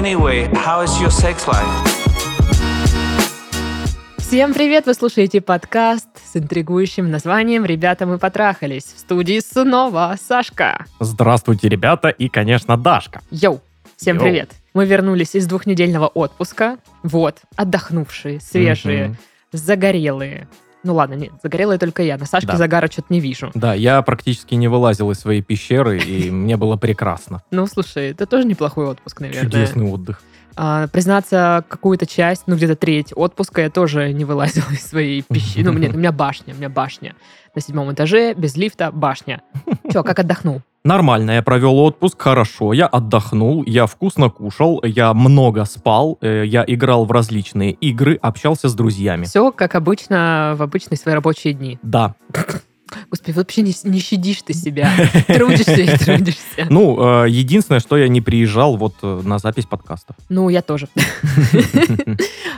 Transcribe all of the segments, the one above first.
Anyway, how is your sex life? Всем привет! Вы слушаете подкаст с интригующим названием «Ребята, мы потрахались». В студии снова Сашка. Здравствуйте, ребята, и, конечно, Дашка. Йоу! Всем Йоу. привет! Мы вернулись из двухнедельного отпуска. Вот, отдохнувшие, свежие, Мгм. загорелые. Ну ладно, нет, загорелые только я. На Сашке Да. загара что-то не вижу. Да, я практически не вылазил из своей пещеры, и мне было прекрасно. Ну, слушай, это тоже неплохой отпуск, наверное. Чудесный отдых. А, признаться, какую-то часть, ну, где-то треть отпуска я тоже не вылазила из своей пещеры. Ну, мне- у меня башня, у меня башня. На седьмом этаже, без лифта, башня. Че, как отдохнул? Нормально, я провел отпуск, хорошо, я отдохнул, я вкусно кушал, я много спал, э, я играл в различные игры, общался с друзьями. Все, как обычно, в обычные свои рабочие дни. Да. Господи, вообще не, не щадишь ты себя. Трудишься и трудишься. Ну, э, единственное, что я не приезжал вот э, на запись подкастов. Ну, я тоже.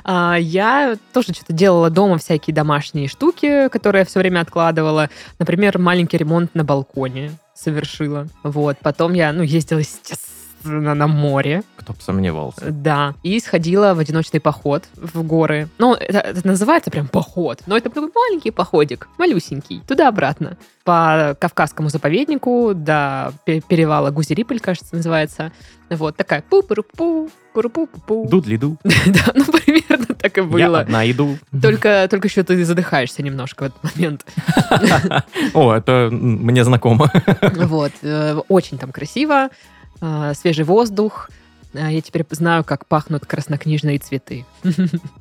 А, Я тоже что-то делала дома, всякие домашние штуки, которые я все время откладывала. Например, маленький ремонт на балконе совершила. Вот. Потом я, ну, ездила, естественно, на море. Кто бы сомневался. Да. И сходила в одиночный поход в горы. Ну, это, это называется прям поход. Но это такой маленький походик, малюсенький, туда-обратно. По Кавказскому заповеднику до пе- перевала Гузериполь, кажется, называется. Вот такая пу пу пу пу пу пу Дудли-ду. Да, ну примерно так и Я было. одна иду. Только, только еще ты задыхаешься немножко в этот момент. О, это мне знакомо. Вот. э, Очень там красиво, свежий воздух. Э, Я теперь знаю, как пахнут краснокнижные цветы.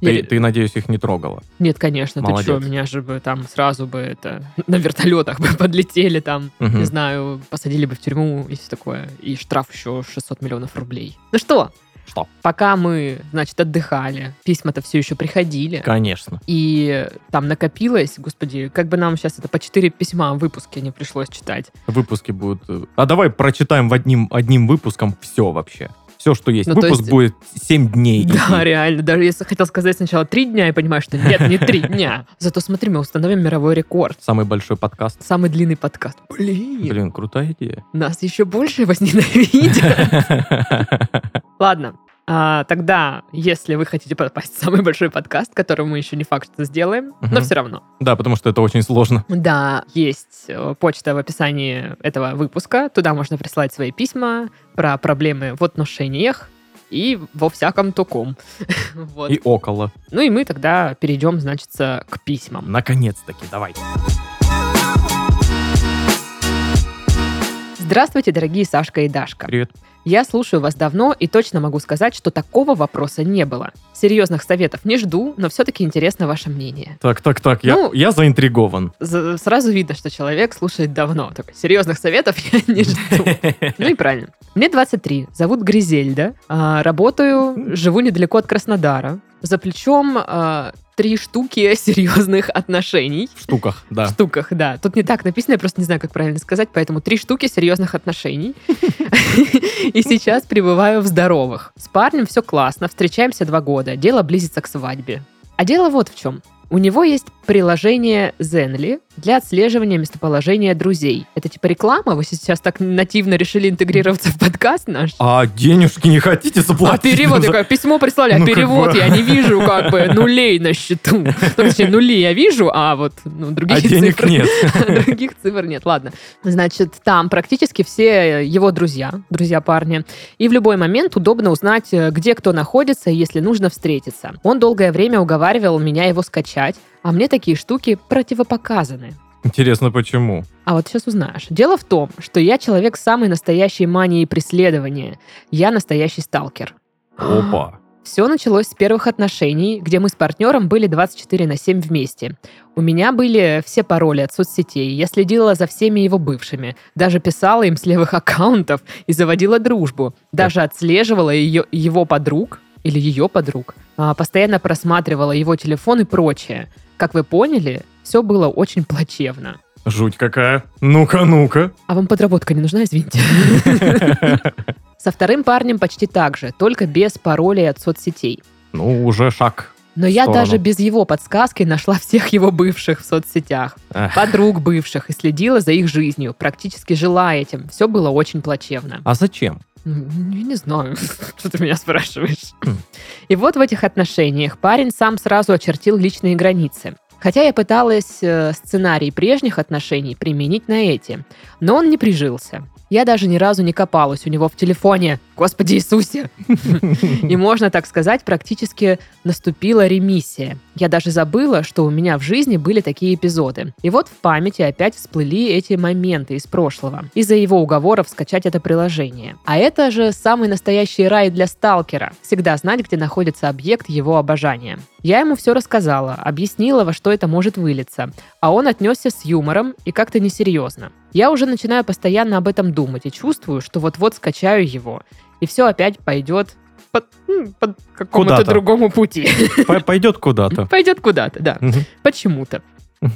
Ты, ты, надеюсь, их не трогала. Нет, конечно, ты Молодец. что, меня же бы там сразу бы это на вертолетах бы подлетели там, Мгм. не знаю, посадили бы в тюрьму и все такое. И штраф еще 600 миллионов рублей. Ну что, Что? пока мы, значит, отдыхали, письма-то все еще приходили. Конечно. И там накопилось, господи, как бы нам сейчас это по 4 письма в выпуске не пришлось читать. Выпуски будут... э, А давай прочитаем в одним, одним выпуском все вообще. Все, что есть. Ну, Выпуск есть- будет 7 дней. Да, идти. реально. Даже если хотел сказать сначала 3 дня, я понимаю, что нет, не 3 дня. Зато смотри, мы установим мировой рекорд. Самый большой подкаст. Самый длинный подкаст. Блин, Блин, крутая идея. нас еще больше возненавидят. Ладно, а, тогда, если вы хотите попасть в самый большой подкаст, который мы еще не факт, что сделаем, но Мгм. все равно. Да, потому что это очень сложно. Да, есть э, почта в описании этого выпуска. Туда можно прислать свои письма про проблемы в отношениях и во всяком таком. Вот. И около. Ну и мы тогда перейдем, значит, к письмам. Наконец-таки, давай. Здравствуйте, дорогие Сашка и Дашка. Привет. Я слушаю вас давно и точно могу сказать, что такого вопроса не было. Серьезных советов не жду, но все-таки интересно ваше мнение. Так, так, так, я, Ну- я заинтригован. З- Сразу видно, что человек слушает давно. Такой, серьезных советов я не жду. Ну и правильно. Мне 23, зовут Гризельда. А, Работаю, живу недалеко от Краснодара. За плечом а, три штуки серьезных отношений. В штуках, да. В штуках, да. Тут не так написано, я просто не знаю, как правильно сказать, поэтому три штуки серьезных отношений. И сейчас пребываю в здоровых. С парнем все классно, встречаемся два года, дело близится к свадьбе. А дело вот в чем. У него есть приложение Zenly для отслеживания местоположения друзей. Это типа реклама? Вы сейчас так нативно решили интегрироваться в подкаст наш? А денежки не хотите А заплатить? перевод, за- я говорю, письмо прислали, а Ну, как перевод бы. я не вижу как бы нулей на счету. Ну, точнее, нули я вижу, а вот ну, другие А денег цифры. нет. Других цифр нет, ладно. Значит, там практически все его друзья, друзья парня. И в любой момент удобно узнать, э, где кто находится, если нужно встретиться. Он долгое время уговаривал меня его скачать, а мне такие штуки противопоказаны. Интересно, почему? А вот сейчас узнаешь. Дело в том, что я человек с самой настоящей манией преследования. Я настоящий сталкер. Опа. Все началось с первых отношений, где мы с партнером были 24 на 7 вместе. У меня были все пароли от соцсетей, я следила за всеми его бывшими, даже писала им с левых аккаунтов и заводила дружбу, даже отслеживала ее, его подруг или ее подруг, а, постоянно просматривала его телефон и прочее. Как вы поняли, все было очень плачевно. Жуть какая. Ну-ка, ну-ка. А вам подработка не нужна, извините? Со вторым парнем почти так же, только без паролей от соцсетей. Ну, уже шаг. Но я даже без его подсказки нашла всех его бывших в соцсетях, Эх. подруг бывших и следила за их жизнью, практически жила этим. Все было очень плачевно. А зачем? Я не знаю, что ты меня спрашиваешь. И вот в этих отношениях парень сам сразу очертил личные границы. Хотя я пыталась э, сценарий прежних отношений применить на эти, но он не прижился. Я даже ни разу не копалась у него в телефоне. Господи Иисусе! И можно так сказать, практически наступила ремиссия. Я даже забыла, что у меня в жизни были такие эпизоды. И вот в памяти опять всплыли эти моменты из прошлого. Из-за его уговоров скачать это приложение. А это же самый настоящий рай для сталкера. Всегда знать, где находится объект его обожания. Я ему все рассказала, объяснила, во что это может вылиться. А он отнесся с юмором и как-то несерьезно. Я уже начинаю постоянно об этом думать и чувствую, что вот-вот скачаю его. И все опять пойдет под, м, под какому-то другому пути. Пойдет куда-то. Пойдет куда-то, да. Мгм. Почему-то.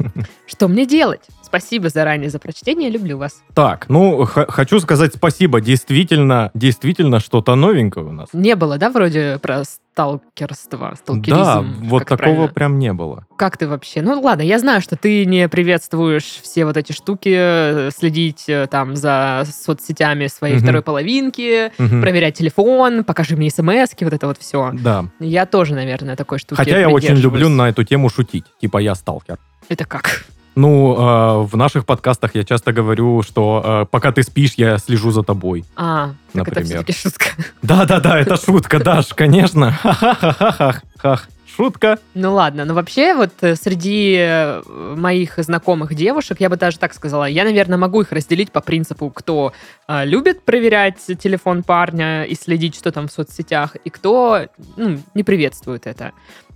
Что мне делать? Спасибо заранее за прочтение, люблю вас. Так, ну, хочу сказать спасибо. Действительно, действительно что-то новенькое у нас. Не было, да, вроде про сталкерство, сталкеризм? Да, вот такого правильно? прям не было. Как ты вообще? Ну ладно, я знаю, что ты не приветствуешь все вот эти штуки, э, следить э, там за соцсетями своей Мгм. второй половинки, Мгм. проверять телефон, покажи мне смс вот это вот все. Да. Я тоже, наверное, такой штуки Хотя я очень люблю на эту тему шутить. Типа я сталкер. Это как? Ну, э, в наших подкастах я часто говорю, что э, пока ты спишь, я слежу за тобой. А, так это Например. все-таки шутка. Да-да-да, это шутка, Даш, конечно. Ха-ха-ха-ха-ха. Шутка. Ну ладно, но вообще вот э, среди э, моих знакомых девушек, я бы даже так сказала, я, наверное, могу их разделить по принципу, кто э, любит проверять телефон парня и следить, что там в соцсетях, и кто ну, не приветствует это.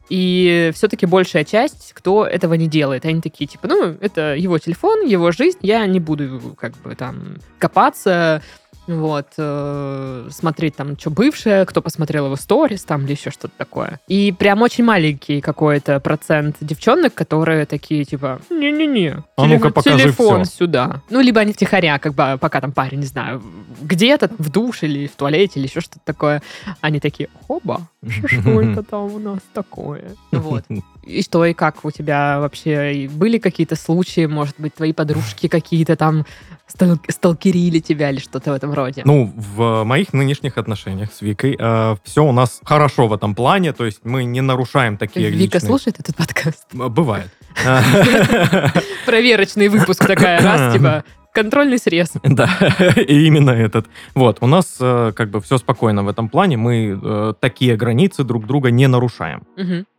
И все-таки большая часть, кто этого не делает, они такие, типа, ну, это его телефон, его жизнь, я не буду как бы там копаться, вот, э, смотреть там, что бывшее, кто посмотрел его сторис там или еще что-то такое. И прям очень маленький какой-то процент девчонок, которые такие, типа, не-не-не, А ну-ка, покажи телефон всё». сюда. Ну, либо они втихаря, как бы, пока там парень, не знаю, где-то в душе или в туалете или еще что-то такое, они такие, хоба, что это там у нас такое? Вот. И что, и как у тебя вообще были какие-то случаи, может быть, твои подружки какие-то там стал- сталкерили тебя или что-то в этом роде? Ну, в моих нынешних отношениях с Викой все у нас хорошо в этом плане, то есть мы не нарушаем такие Вика личные- слушает этот подкаст? М, Бывает. Проверочный выпуск такая, раз, типа, контрольный срез. Да, и именно этот. Вот, у нас э, как бы все спокойно в этом плане, мы э, такие границы друг друга не нарушаем.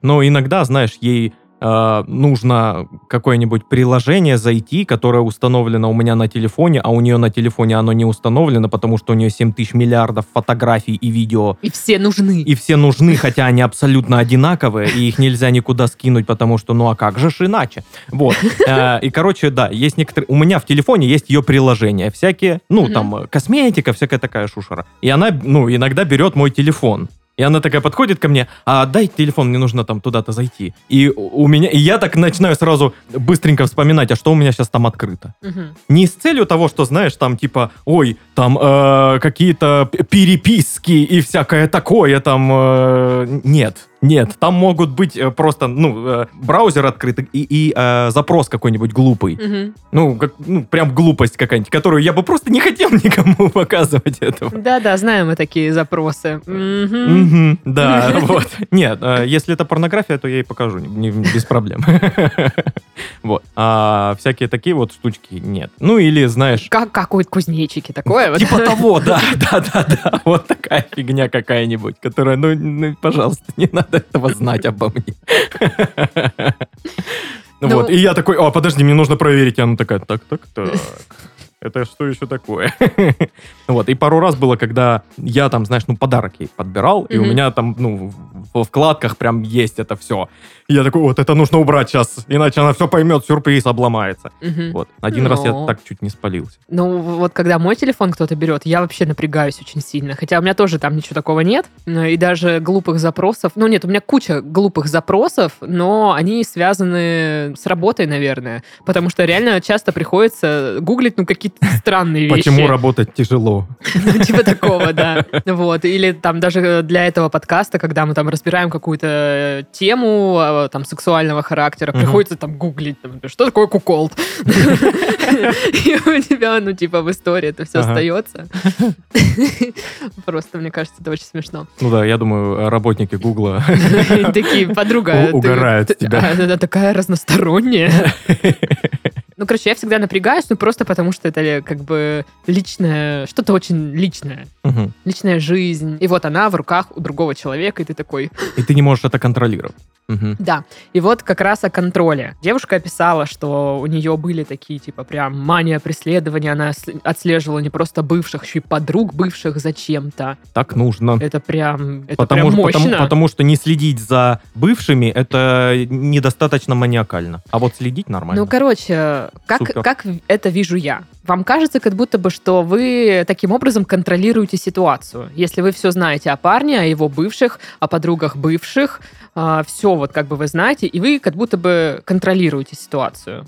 Но иногда, знаешь, ей э, нужно какое-нибудь приложение зайти, которое установлено у меня на телефоне, а у нее на телефоне оно не установлено, потому что у нее 7 тысяч миллиардов фотографий и видео. И все нужны. И все нужны, хотя они абсолютно одинаковые, и их нельзя никуда скинуть, потому что, ну а как же ж иначе? Вот. Э, И, короче, да, есть некоторые... У меня в телефоне есть ее приложения всякие, ну, там, э, косметика, всякая такая шушера. И она, ну, иногда берет мой телефон. И она такая подходит ко мне, а дай телефон, мне нужно там туда-то зайти. И у меня, и я так начинаю сразу быстренько вспоминать, а что у меня сейчас там открыто. Мгм. Не с целью того, что, знаешь, там типа, ой, там э, какие-то переписки и всякое такое там. э, нет, нет, там могут быть э, просто, ну, э, браузер открытый и, и, э, запрос какой-нибудь глупый. Мгм. Ну, как, ну, прям глупость какая-нибудь, которую я бы просто не хотел никому показывать этого. Да-да, знаем мы такие запросы. Мгм. Мгм, да, вот. Нет, э, если это порнография, то я ей покажу, не- не- без проблем. Вот. А всякие такие вот штучки нет. Ну, или, знаешь, Как, как у кузнечики, такое. Типа того, да, да, да, да. Вот такая фигня какая-нибудь, которая, ну, ну, пожалуйста, не надо этого знать обо мне. Ну Ну- Вот, и я такой, а, подожди, мне нужно проверить. И она такая, так, так, так. Это что еще такое? Вот, и пару раз было, когда я там, знаешь, ну, подарок ей подбирал, и у меня там, ну, во вкладках прям есть это все. И я такой, вот это нужно убрать сейчас, иначе она все поймет, сюрприз обломается. Мгм. Вот, один раз я Но. так чуть не спалился. Ну, вот когда мой телефон кто-то берет, я вообще напрягаюсь очень сильно. Хотя у меня тоже там ничего такого нет. Ну, И даже глупых запросов. Ну, нет, у меня куча глупых запросов, но они связаны с работой, наверное. Потому что реально часто приходится гуглить, ну, какие-то странные вещи. Почему работать тяжело? Ну, Типа такого, да. Вот. Или там даже для этого подкаста, когда мы там разбираем какую-то тему э, там сексуального характера, Мгм. приходится там гуглить, там, что такое куколд. И у тебя, ну, типа, в истории это все остается. Просто, мне кажется, это очень смешно. Ну да, я думаю, работники Гугла Такие, подруга, угорают тебя. а, Она такая разносторонняя. Ну, короче, я всегда напрягаюсь, ну, просто потому что это э, как бы личное, что-то очень личное. Мгм. Личная жизнь. И вот она в руках у другого человека, и ты такой, И ты не можешь это контролировать. Мгм. да. И вот как раз о контроле. Девушка описала, что у нее были такие, типа, прям мания преследования. Она отслеживала не просто бывших, еще и подруг бывших зачем-то. Так нужно. Это прям, это Потому, прям мощно. потому, потому что не следить за бывшими это недостаточно маниакально. А вот следить нормально. Ну, короче, как, Супер. как это вижу я? Вам кажется, как будто бы, что вы таким образом контролируете ситуацию. Если вы все знаете о парне, о его бывших, о подругах бывших, все вот как бы вы знаете, и вы как будто бы контролируете ситуацию.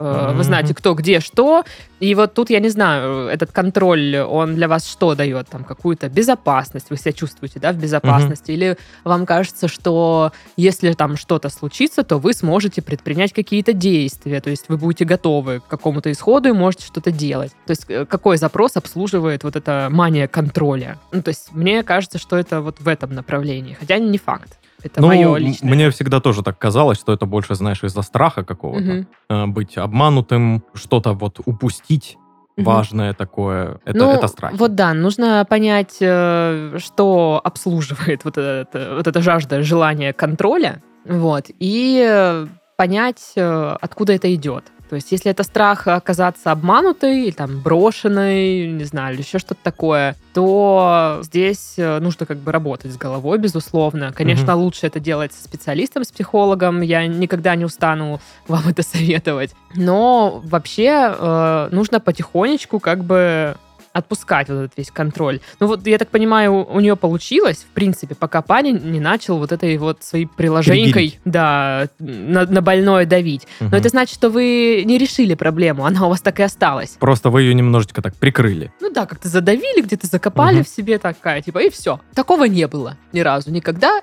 Э, Вы знаете, кто где что. И вот тут, я не знаю, этот контроль, он для вас что дает? Там какую-то безопасность? Вы себя чувствуете, да, в безопасности? Или вам кажется, что если там что-то случится, то вы сможете предпринять какие-то действия, то есть вы будете готовы к какому-то исходу и можете что-то делать. То есть э, какой запрос обслуживает вот эта мания контроля? Ну, то есть мне кажется, что это вот в этом направлении, хотя не факт. Это Ну, мое личное. мне всегда тоже так казалось, что это больше, знаешь, из-за страха какого-то. Э, Быть обманутым, что-то вот упустить важное такое. Это, ну, это страх. вот да, нужно понять, э, что обслуживает вот это, вот эта жажда, желание контроля, вот, и э, понять, откуда это идет. То есть, если это страх оказаться обманутой, или там брошенной, не знаю, или еще что-то такое, то здесь э, нужно как бы работать с головой, безусловно. Конечно, лучше это делать со специалистом, с психологом. Я никогда не устану вам это советовать. Но вообще э, нужно потихонечку как бы отпускать вот этот весь контроль. Ну вот, я так понимаю, у нее получилось, в принципе, пока парень не начал вот этой вот своей приложенькой, да, на, на больное давить. Мгм. Но это значит, что вы не решили проблему, она у вас так и осталась. Просто вы ее немножечко так прикрыли. Ну да, как-то задавили, где-то закопали Мгм. в себе такая, типа, и все. Такого не было ни разу, никогда,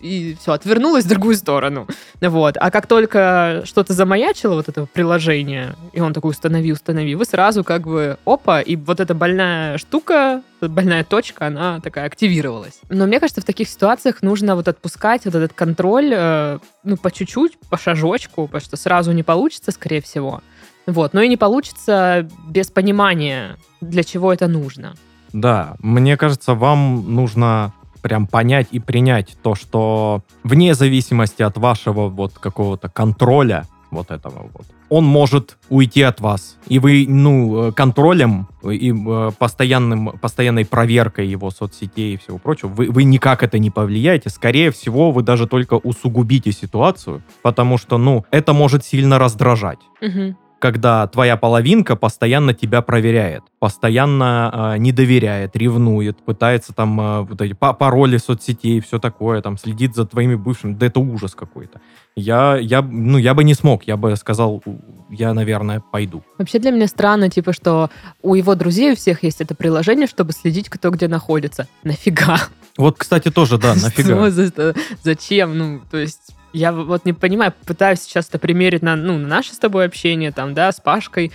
и все, отвернулась в другую сторону. Вот. А как только что-то замаячило, вот это приложение, и он такой, установи, установи, вы сразу как бы, опа, и вот эта больная штука, больная точка, она такая активировалась. Но мне кажется, в таких ситуациях нужно вот отпускать вот этот контроль, э, ну, по чуть-чуть, по шажочку, потому что сразу не получится, скорее всего. Вот, но и не получится без понимания, для чего это нужно. Да, мне кажется, вам нужно прям понять и принять то, что вне зависимости от вашего вот какого-то контроля, вот этого вот, он может уйти от вас. И вы, ну, э, контролем и э, постоянным, постоянной проверкой его соцсетей и всего прочего, вы, вы никак это не повлияете. Скорее всего, вы даже только усугубите ситуацию, потому что, ну, это может сильно раздражать Мгм. Когда твоя половинка постоянно тебя проверяет, постоянно э, не доверяет, ревнует, пытается там э, вот эти па- пароли соцсетей, все такое, там следит за твоими бывшими, да это ужас какой-то. Я, я, ну, я бы не смог, я бы сказал, я, наверное, пойду. Вообще для меня странно, типа, что у его друзей у всех есть это приложение, чтобы следить, кто где находится. Нафига? Вот, кстати, тоже, да, нафига. Зачем? Ну, то есть... Я вот не понимаю, пытаюсь сейчас это примерить на, ну, на наше с тобой общение, там, да, с Пашкой,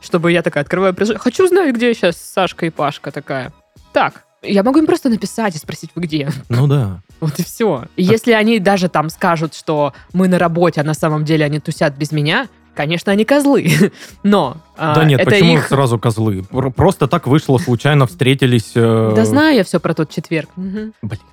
чтобы я такая открываю приложение. Хочу знать, где сейчас Сашка и Пашка такая. Так, я могу им просто написать и спросить, вы где? Ну да. Вот и все. И если они даже там скажут, что мы на работе, а на самом деле они тусят без меня, конечно, они козлы. Но а, да нет, это почему их... сразу козлы? Пр- Просто так вышло, случайно встретились. э, Да знаю я все про тот четверг. Блин.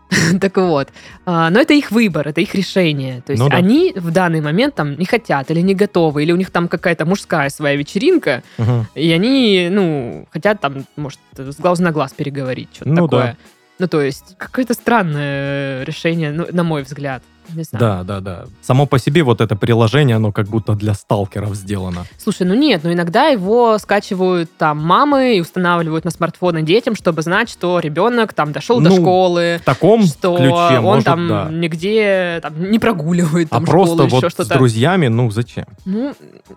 Так вот. А, Но это их выбор, это их решение. То есть Ну да. они в данный момент там не хотят или не готовы, или у них там какая-то мужская своя вечеринка, мгм. и они, ну, хотят там, может, с глаз на глаз переговорить, что-то Ну такое. да. Ну, то есть, какое-то странное решение, ну, на мой взгляд. Не знаю. Да, да, да. Само по себе вот это приложение, оно как будто для сталкеров сделано. Слушай, ну нет, ну иногда его скачивают там мамы и устанавливают на смартфоны детям, чтобы знать, что ребенок там дошел до Ну, школы, В таком что ключе, он может, там да. нигде там, не прогуливает А там просто школу, еще вот с что-то. друзьями, ну зачем? Ну,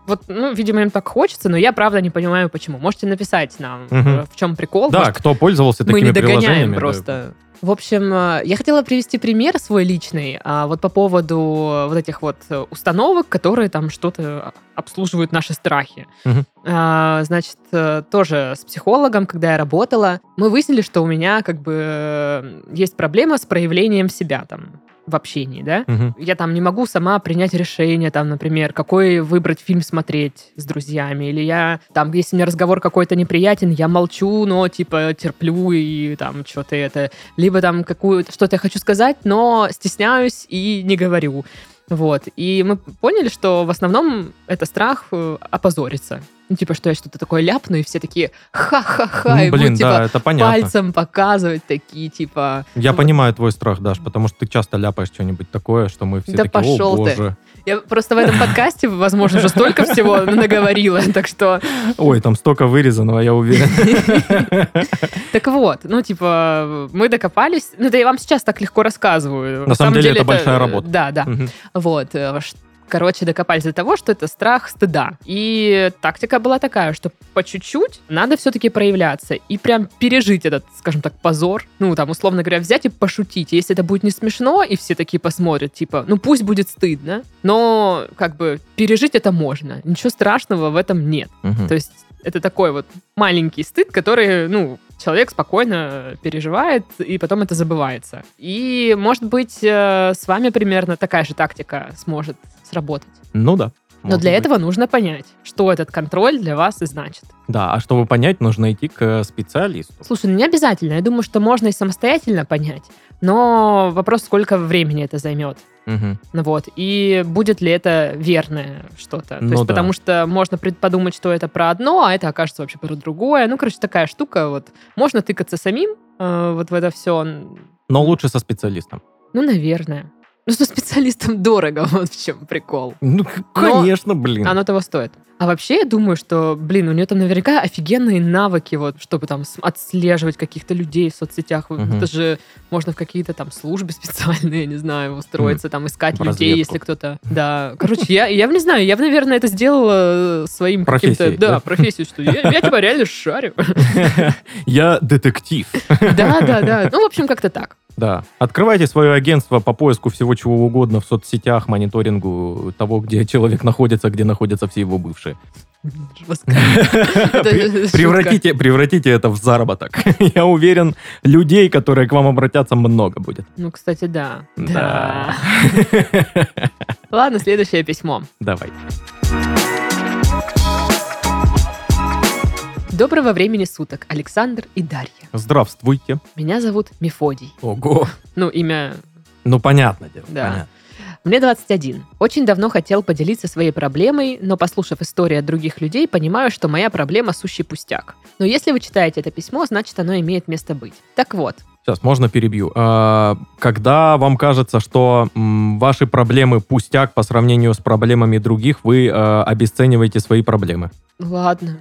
вот, ну, видимо, им так хочется, но я правда не понимаю, почему. Можете написать нам, э, в чем прикол. Да, Может, кто пользовался мы такими не догоняем приложениями. да. В общем, э, я хотела привести пример свой личный, а вот по поводу вот этих вот э, установок, которые там что-то обслуживают наши страхи. А, Значит, э, тоже с психологом, когда я работала, мы выяснили, что у меня как бы есть проблема с проявлением себя там в общении, да? Мгм. Я там не могу сама принять решение, там, например, какой выбрать фильм смотреть с друзьями, или я, там, если мне разговор какой-то неприятен, я молчу, но, типа, терплю и там что-то это, либо там какую что-то я хочу сказать, но стесняюсь и не говорю. Вот. И мы поняли, что в основном это страх э, опозориться. Ну, типа, что я что-то такое ляпну, и все такие ха-ха-ха, Ну, и блин, будут, да, типа, это понятно. пальцем показывать такие, типа... Я вот. понимаю твой страх, Даш, потому что ты часто ляпаешь что-нибудь такое, что мы все Да такие, о пошел ты. боже. Я просто в этом подкасте, возможно, уже столько всего наговорила, так что... Ой, там столько вырезанного, я уверен. Так вот, ну, типа, мы докопались. Ну, да я вам сейчас так легко рассказываю. На самом деле это большая работа. Да, да. Вот. Короче, докопались до того, что это страх стыда. И тактика была такая, что по чуть-чуть надо все-таки проявляться и прям пережить этот, скажем так, позор. Ну, там, условно говоря, взять и пошутить. Если это будет не смешно, и все такие посмотрят, типа, ну, пусть будет стыдно, но, как бы, пережить это можно. Ничего страшного в этом нет. Мгм. То есть это такой вот маленький стыд, который, ну, человек спокойно переживает, и потом это забывается. И, может быть, э, с вами примерно такая же тактика сможет сработать. Ну да. Но для быть. этого нужно понять, что этот контроль для вас и значит. Да, а чтобы понять, нужно идти к специалисту. Слушай, ну не обязательно. Я думаю, что можно и самостоятельно понять. Но вопрос, сколько времени это займет. Мгм. Ну вот. И будет ли это верное что-то. То Ну есть, да. потому что можно подумать, что это про одно, а это окажется вообще про другое. Ну, короче, такая штука. Вот можно тыкаться самим э, вот в это все. Но лучше со специалистом. Ну, наверное. Ну, со специалистом дорого, вот в чем прикол. Ну, конечно, блин. Оно того стоит. А вообще, я думаю, что, блин, у нее там наверняка офигенные навыки, вот, чтобы там отслеживать каких-то людей в соцсетях. Мгм. Это же можно в какие-то там службы специальные, не знаю, устроиться, там, искать В людей, разведку. если кто-то... Да, короче, я, я не знаю, я, наверное, это сделала э, своим каким-то... Профессией, Да, да? профессию, что я, я типа реально шарю. Я детектив. Да, да, да. Ну, в общем, как-то так. Да. Открывайте свое агентство по поиску всего чего угодно в соцсетях, мониторингу того, где человек находится, где находятся все его бывшие. Превратите, превратите это в заработок. Я уверен, людей, которые к вам обратятся, много будет. Ну, кстати, да. Да. Ладно, следующее письмо. Давай. Доброго времени суток, Александр и Дарья. Здравствуйте. Меня зовут Мефодий. Ого. Ну, имя... Ну, понятно дело. Да. понятно. Мне 21. Очень давно хотел поделиться своей проблемой, но, послушав истории от других людей, понимаю, что моя проблема сущий пустяк. Но если вы читаете это письмо, значит, оно имеет место быть. Так вот, Сейчас, можно перебью. А, Когда вам кажется, что ваши проблемы пустяк по сравнению с проблемами других, вы э, обесцениваете свои проблемы. ладно.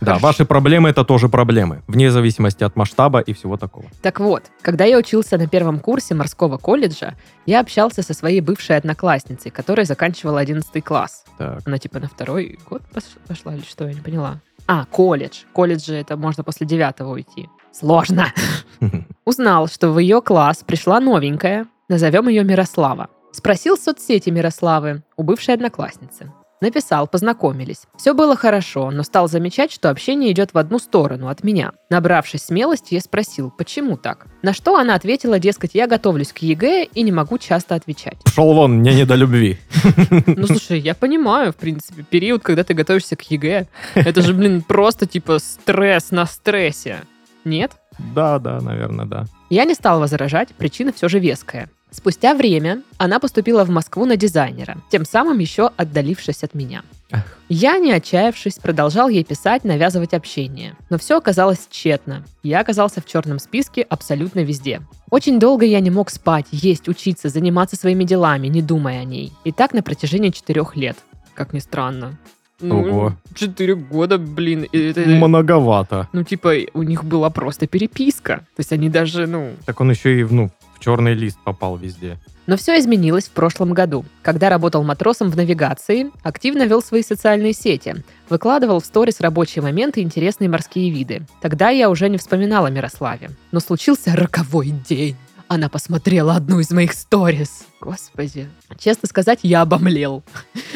Да, ваши проблемы это тоже проблемы, вне зависимости от масштаба и всего такого. Так вот, когда я учился на первом курсе морского колледжа, я общался со своей бывшей одноклассницей, которая заканчивала 11 класс. Так. Она типа на второй год пош- пошла или что, я не поняла. А, колледж. Колледж же это можно после девятого уйти. Сложно. Узнал, что в ее класс пришла новенькая, назовем ее Мирослава. Спросил в соцсети Мирославы у бывшей одноклассницы. Написал, познакомились. Все было хорошо, но стал замечать, что общение идет в одну сторону, от меня. Набравшись смелости, я спросил, почему так? На что она ответила, дескать, я готовлюсь к ЕГЭ и не могу часто отвечать. Пошел вон, мне не до любви. Ну, слушай, я понимаю, в принципе, период, когда ты готовишься к ЕГЭ. Это же, блин, просто типа стресс на стрессе. Нет? Да, да, наверное, да. Я не стал возражать, причина все же веская. Спустя время она поступила в Москву на дизайнера, тем самым еще отдалившись от меня. Ах. Я, не отчаявшись, продолжал ей писать, навязывать общение. Но все оказалось тщетно. Я оказался в черном списке абсолютно везде. Очень долго я не мог спать, есть, учиться, заниматься своими делами, не думая о ней. И так на протяжении четырех лет. Как ни странно. Ну, Ого. Четыре года, блин. это- Многовато. ну, типа, у них была просто переписка. То есть они даже, ну, Так он еще и ну, в черный лист попал везде. Но все изменилось в прошлом году, когда работал матросом в навигации, активно вел свои социальные сети, выкладывал в сторис рабочие моменты и интересные морские виды. Тогда я уже не вспоминала о Мирославе. Но случился роковой день. Она посмотрела одну из моих сторис. Господи. Честно сказать, я обомлел.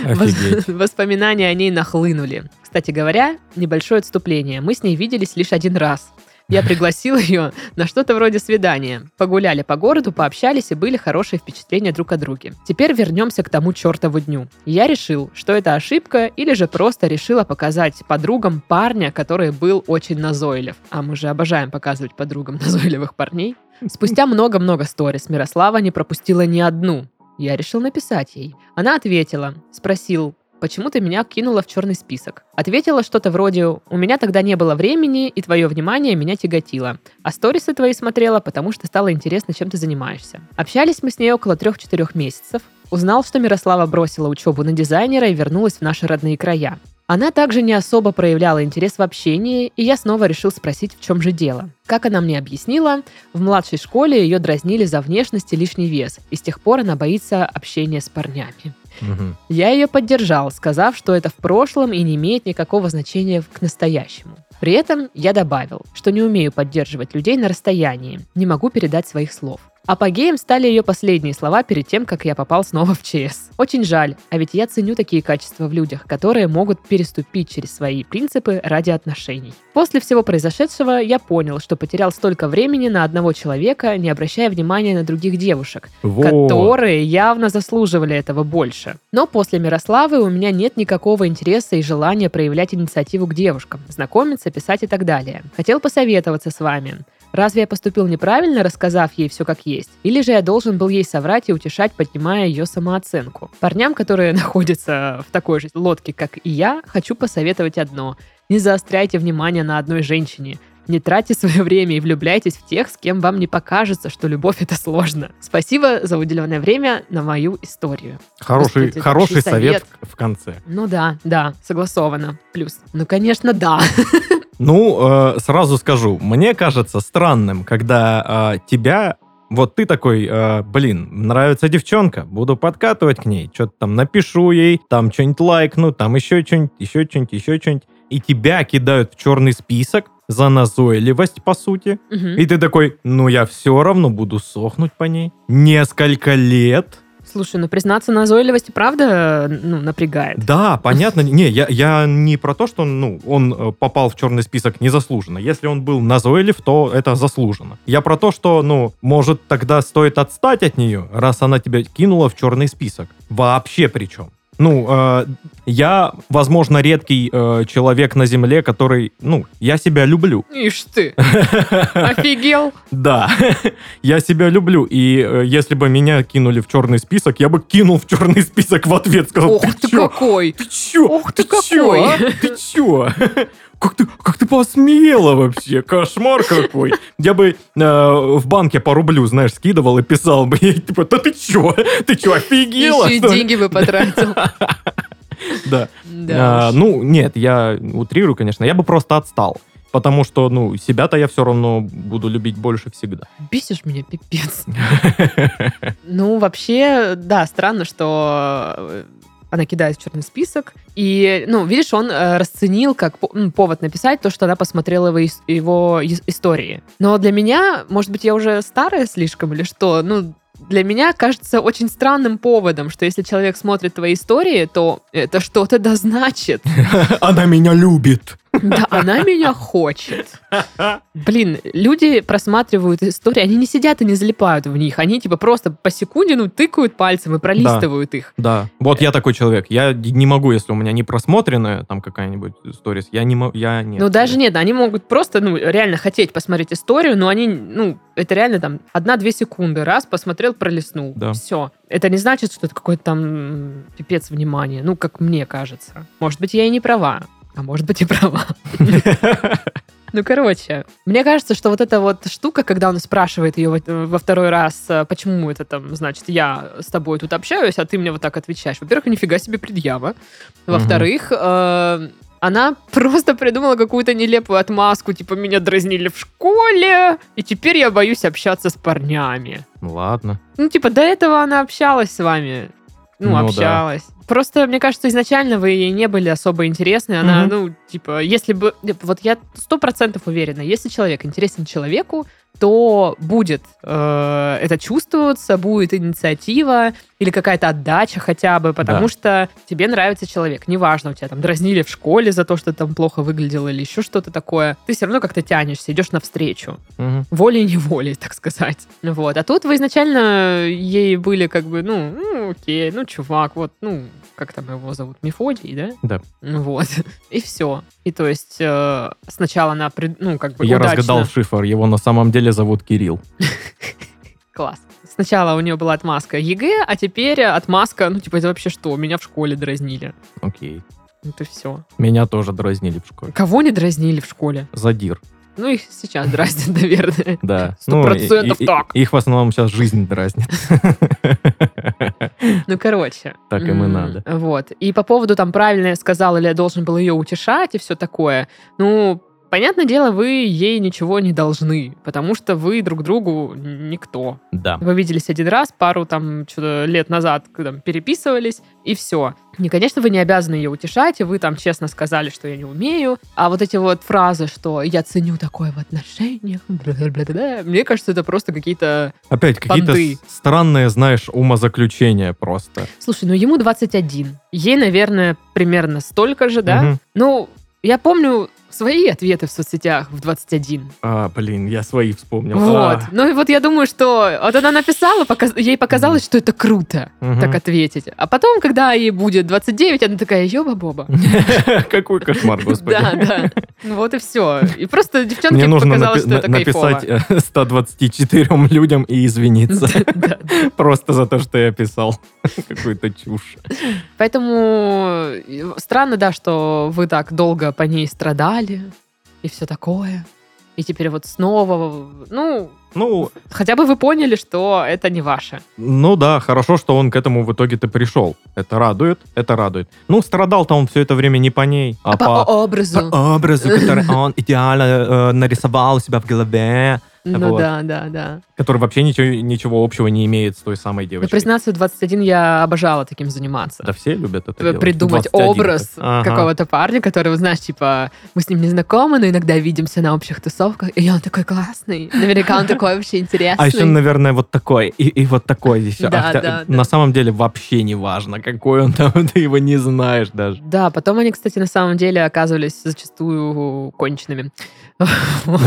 Офигеть. Воспоминания о ней нахлынули. Кстати говоря, небольшое отступление. Мы с ней виделись лишь один раз. Я пригласил ее на что-то вроде свидания. Погуляли по городу, пообщались и были хорошие впечатления друг о друге. Теперь вернемся к тому чертову дню. Я решил, что это ошибка, или же просто решила показать подругам парня, который был очень назойлив. А мы же обожаем показывать подругам назойливых парней. Спустя много-много сторис Мирослава не пропустила ни одну. Я решил написать ей. Она ответила, спросил, почему ты меня кинула в черный список. Ответила что-то вроде «У меня тогда не было времени, и твое внимание меня тяготило. А сторисы твои смотрела, потому что стало интересно, чем ты занимаешься». Общались мы с ней около 3-4 месяцев. Узнал, что Мирослава бросила учебу на дизайнера и вернулась в наши родные края. Она также не особо проявляла интерес в общении, и я снова решил спросить, в чем же дело. Как она мне объяснила, в младшей школе ее дразнили за внешность и лишний вес, и с тех пор она боится общения с парнями. Я ее поддержал, сказав, что это в прошлом и не имеет никакого значения к настоящему. При этом я добавил, что не умею поддерживать людей на расстоянии, не могу передать своих слов. Апогеем стали ее последние слова перед тем, как я попал снова в ЧС. Очень жаль, а ведь я ценю такие качества в людях, которые могут переступить через свои принципы ради отношений. После всего произошедшего я понял, что потерял столько времени на одного человека, не обращая внимания на других девушек, Вот. которые явно заслуживали этого больше. Но после Мирославы у меня нет никакого интереса и желания проявлять инициативу к девушкам, знакомиться, писать и так далее. Хотел посоветоваться с вами. Разве я поступил неправильно, рассказав ей все как есть? Или же я должен был ей соврать и утешать, поднимая ее самооценку? Парням, которые находятся в такой же лодке, как и я, хочу посоветовать одно. Не заостряйте внимание на одной женщине. Не тратьте свое время и влюбляйтесь в тех, с кем вам не покажется, что любовь это сложно. Спасибо за уделенное время на мою историю. Хороший, Господи, хороший такой совет в конце. Ну да, да, согласовано. Плюс. Ну, конечно, да. Ну, э, сразу скажу, мне кажется странным, когда э, тебя, вот ты такой, э, блин, нравится девчонка, буду подкатывать к ней, что-то там напишу ей, там что-нибудь лайкну, там еще что-нибудь, еще что-нибудь, еще что-нибудь, и тебя кидают в черный список за назойливость, по сути, Мгм. и ты такой, ну я все равно буду сохнуть по ней несколько лет. Слушай, ну признаться, назойливость правда ну, напрягает. Да, понятно. Не, я, я не про то, что ну, он э, попал в черный список незаслуженно. Если он был назойлив, то это заслуженно. Я про то, что, ну, может, тогда стоит отстать от нее, раз она тебя кинула в черный список. Вообще причем. Ну, э, я, возможно, редкий э, человек на Земле, который, ну, я себя люблю. Ишь ты, офигел. Да, я себя люблю. И э, если бы меня кинули в черный список, я бы кинул в черный список в ответ. Сказал, Ох ты чё? какой. Ты чё? Ох ты чё, какой! а? Ты чё? Как ты, как ты посмела вообще? Кошмар какой. Я бы э, в банке по рублю, знаешь, скидывал и писал бы ей, типа, да ты чё? Ты чё, офигела? Еще и что ли?» деньги бы потратил. Да. Да А, ну, нет, я утрирую, конечно. Я бы просто отстал. Потому что, ну, себя-то я все равно буду любить больше всегда. Бесишь меня, пипец. Ну, вообще, да, странно, что э, она кидает в черный список. И, ну, видишь, он э, расценил как повод написать то, что она посмотрела его, его ис- истории. Но для меня, может быть, я уже старая слишком или что, ну, для меня кажется очень странным поводом, что если человек смотрит твои истории, то это что-то да значит. Она меня любит. Да, она меня хочет. Блин, люди просматривают истории, они не сидят и не залипают в них. Они типа просто по секунде ну, тыкают пальцем и пролистывают их. Да. Вот я такой человек. Я не могу, если у меня не просмотренная там какая-нибудь сторис, я не могу, я нет. Ну, даже нет, они могут просто, ну, реально хотеть посмотреть историю, но они, ну, это реально там одна-две секунды. Раз, посмотрел, пролистнул. Да. Все. Это не значит, что это какой-то там пипец внимания. Ну, как мне кажется. Может быть, я и не права. А может быть, и права. Ну, короче, мне кажется, что вот эта вот штука, когда он спрашивает ее во, во второй раз, э, почему это там, значит, я с тобой тут общаюсь, а ты мне вот так отвечаешь. Во-первых, нифига себе предъява. Во-вторых, э, Она просто придумала какую-то нелепую отмазку, типа меня дразнили в школе, и теперь я боюсь общаться с парнями. Ладно. Ну, типа, до этого она общалась с вами. Ну, Ну да. общалась. Просто, мне кажется, изначально вы ей не были особо интересны. Она, Мгм. ну, типа, если бы... Вот я сто процентов уверена, если человек интересен человеку, то будет э, это чувствоваться, будет инициатива или какая-то отдача хотя бы, потому Да. что тебе нравится человек. Неважно, у тебя там дразнили в школе за то, что ты там плохо выглядел или еще что-то такое. Ты все равно как-то тянешься, идешь навстречу Мгм. волей-неволей, так сказать. Вот. А тут вы изначально ей были как бы, ну, ну, окей, ну, чувак, вот, ну, как там его зовут, Мефодий, да? Да. Ну, Вот. И все. И то есть э, сначала она, ну, как бы Я удачно- разгадал шифр. Его на самом деле зовут Кирилл. Класс. Сначала у нее была отмазка ЕГЭ, а теперь отмазка, ну, типа, это вообще что? Меня в школе дразнили. Окей. Это все. Меня тоже дразнили в школе. Кого не дразнили в школе? Задир. Ну, их сейчас дразнят, наверное. Да. Сто Ну, процентов так. Их в основном сейчас жизнь дразнит. Ну, короче. Так им и надо. Вот. И по поводу там правильно я сказал, или я должен был ее утешать и все такое. Ну, понятное дело, вы ей ничего не должны, потому что вы друг другу никто. Да. Вы виделись один раз, пару там лет назад когда там, переписывались, и все. И, конечно, вы не обязаны ее утешать, и вы там честно сказали, что я не умею. А вот эти вот фразы, что я ценю такое в отношениях, мне кажется, это просто какие-то... Опять какие-то странные, знаешь, умозаключения просто. Слушай, ну ему 21. Ей, наверное, примерно столько же, да? Мгм. Ну, я помню свои ответы в соцсетях в 21. А, блин, я свои вспомнил. Вот. А. Ну и вот я думаю, что вот она написала, показ- ей показалось, что это круто Мгм. так ответить. А потом, когда ей будет 29, она такая, ёба-боба. Какой кошмар, господи. Да, да. Ну вот и все. И просто девчонке показалось, что это написать э, 124 людям и извиниться. Просто за то, что я писал какую-то чушь. Поэтому э, странно, да, что вы так долго по ней страдали и все такое. И теперь вот снова, ну, Ну, хотя бы вы поняли, что это не ваше. ну да, хорошо, что он к этому в итоге-то пришел. Это радует, это радует. Ну, страдал-то он все это время не по ней, а, А по по, образу. по образу, который он идеально э, нарисовал у себя в голове, Ну вот. да, да, да. который вообще ничего, ничего общего не имеет с той самой Но девочкой. признаться, в 21 я обожала таким заниматься. Да все любят это делать. Придумать 21 образ. Ага. какого-то парня, который, вот, знаешь, типа, мы с ним не знакомы, но иногда видимся на общих тусовках, и он такой классный. Наверняка он такой вообще интересный. А еще, наверное, вот такой и, и вот такой еще. Да, А да, на да. самом деле вообще не важно, какой он там, ты его не знаешь даже. Да, потом они, кстати, на самом деле оказывались зачастую конченными. Вот.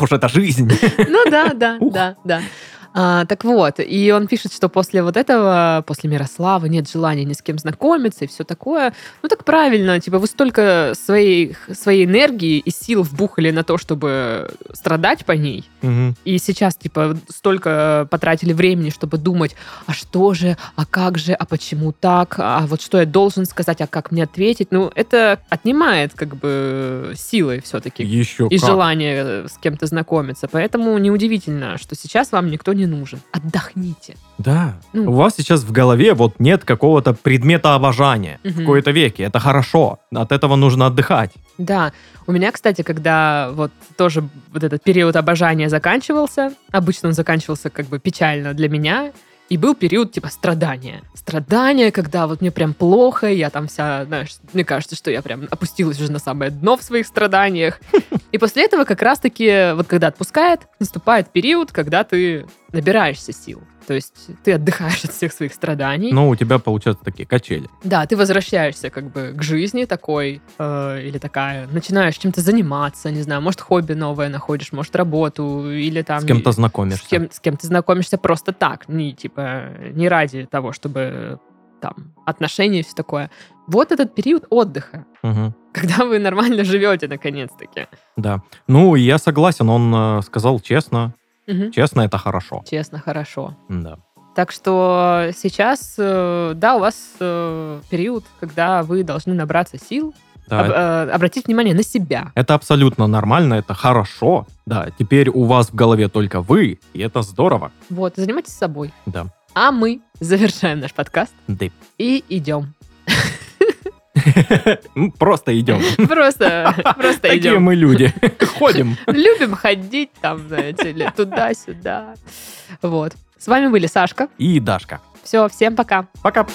Ох уж эта жизнь. Ну да, да, да, да. А, так вот, и он пишет, что после вот этого, после Мирославы нет желания ни с кем знакомиться и все такое. Ну так правильно, типа вы столько своей, своей энергии и сил вбухали на то, чтобы страдать по ней, Мгм. и сейчас, типа, столько потратили времени, чтобы думать, а что же, а как же, а почему так, а вот что я должен сказать, а как мне ответить. Ну, это отнимает, как бы, силы все-таки Еще и как. желание э, с кем-то знакомиться. Поэтому неудивительно, что сейчас вам никто не нужен. Отдохните. Да. Ну. У вас сейчас в голове вот нет какого-то предмета обожания в Мгм. кои-то веке. Это хорошо. От этого нужно отдыхать. Да, у меня, кстати, когда вот тоже вот этот период обожания заканчивался, обычно он заканчивался как бы печально для меня, и был период типа страдания. Страдания, когда вот мне прям плохо, я там вся, знаешь, мне кажется, что я прям опустилась уже на самое дно в своих страданиях. И после этого как раз-таки, вот когда отпускает, наступает период, когда ты набираешься сил. То есть ты отдыхаешь от всех своих страданий. Но у тебя получаются такие качели. Да, ты возвращаешься как бы к жизни такой э, или такая, начинаешь чем-то заниматься, не знаю, может хобби новое находишь, может работу или там С кем-то с знакомишься. кем, с кем ты знакомишься просто так, не типа не ради того, чтобы там отношения и все такое. Вот этот период отдыха, Мгм. когда вы нормально живете наконец-таки. Да. Ну, я согласен, он э, сказал честно. Мгм. Честно, это хорошо. Честно, хорошо. Да. Так что сейчас, э, да, у вас э, период, когда вы должны набраться сил, Да, об- э, обратить внимание на себя. Это абсолютно нормально, это хорошо. Да, теперь у вас в голове только вы, и это здорово. Вот, занимайтесь собой. Да. А мы завершаем наш подкаст Да. и идем. Ну, Просто идем. Просто, просто Такие идем. мы люди. Ходим. Любим ходить там, знаете ли, туда-сюда. Вот. С вами были Сашка. И Дашка. Все, всем пока. Пока.